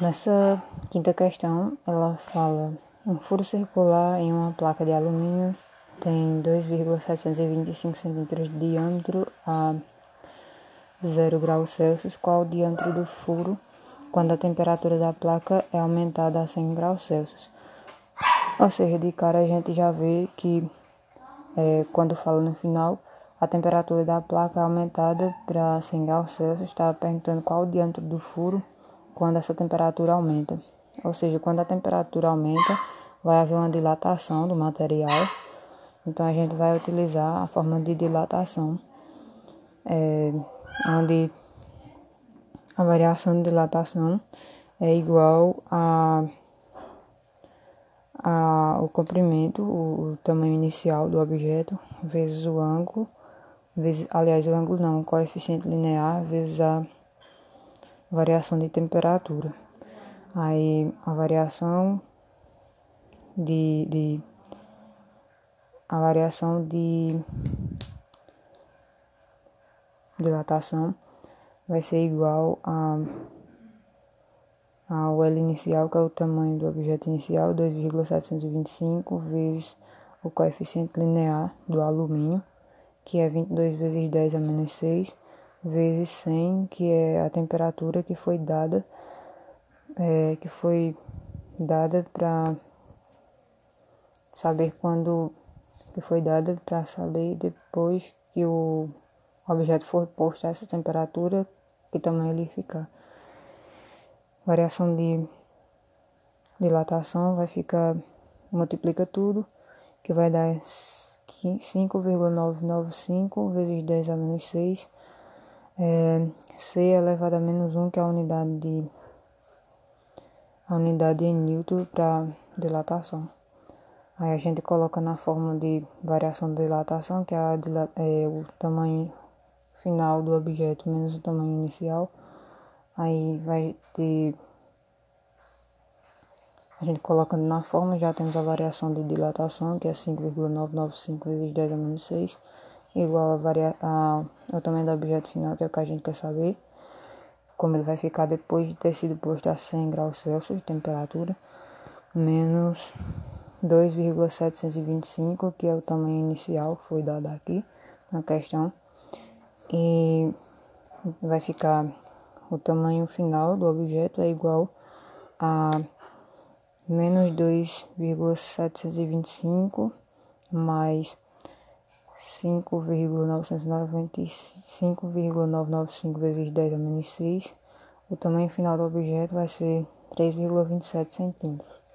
Nessa quinta questão, ela fala: um furo circular em uma placa de alumínio tem 2,725 centímetros de diâmetro a 0 graus Celsius. Qual o diâmetro do furo quando a temperatura da placa é aumentada a 100 graus Celsius? Ou seja, de cara a gente já vê que é, quando fala no final, a temperatura da placa é aumentada para 100 graus Celsius. Estava perguntando qual o diâmetro do furo quando essa temperatura aumenta. Ou seja, quando a temperatura aumenta, vai haver uma dilatação do material. Então a gente vai utilizar a forma de dilatação, é, onde a variação de dilatação é igual a, a o comprimento, o, o tamanho inicial do objeto, vezes o ângulo, vezes, aliás, o ângulo não, o coeficiente linear vezes a variação de temperatura. Aí a variação de, de a variação de dilatação vai ser igual a ao L inicial, que é o tamanho do objeto inicial, 2,725 vezes o coeficiente linear do alumínio, que é 22 vezes 10 a menos 6, vezes 100, que é a temperatura que foi dada, é, que foi dada para saber quando que foi dada para saber depois que o objeto for posto a essa temperatura que tamanho ele ficar. Variação de dilatação vai ficar multiplica tudo que vai dar 5,995 vezes 10 a menos 6 é, C elevado a menos 1, que é a unidade de a unidade em Newton para dilatação. Aí a gente coloca na fórmula de variação de dilatação, que é, a, é o tamanho final do objeto menos o tamanho inicial. Aí vai ter. A gente colocando na fórmula já temos a variação de dilatação, que é 5,995 vezes 10 a menos 6 igual a, varia a, ao tamanho do objeto final, que é o que a gente quer saber, como ele vai ficar depois de ter sido posto a 100 graus Celsius de temperatura, menos 2,725, que é o tamanho inicial que foi dado aqui na questão, e vai ficar o tamanho final do objeto é igual a menos 2,725 mais 5,995 vezes 10 a menos 6. O tamanho final do objeto vai ser 3,27 centímetros.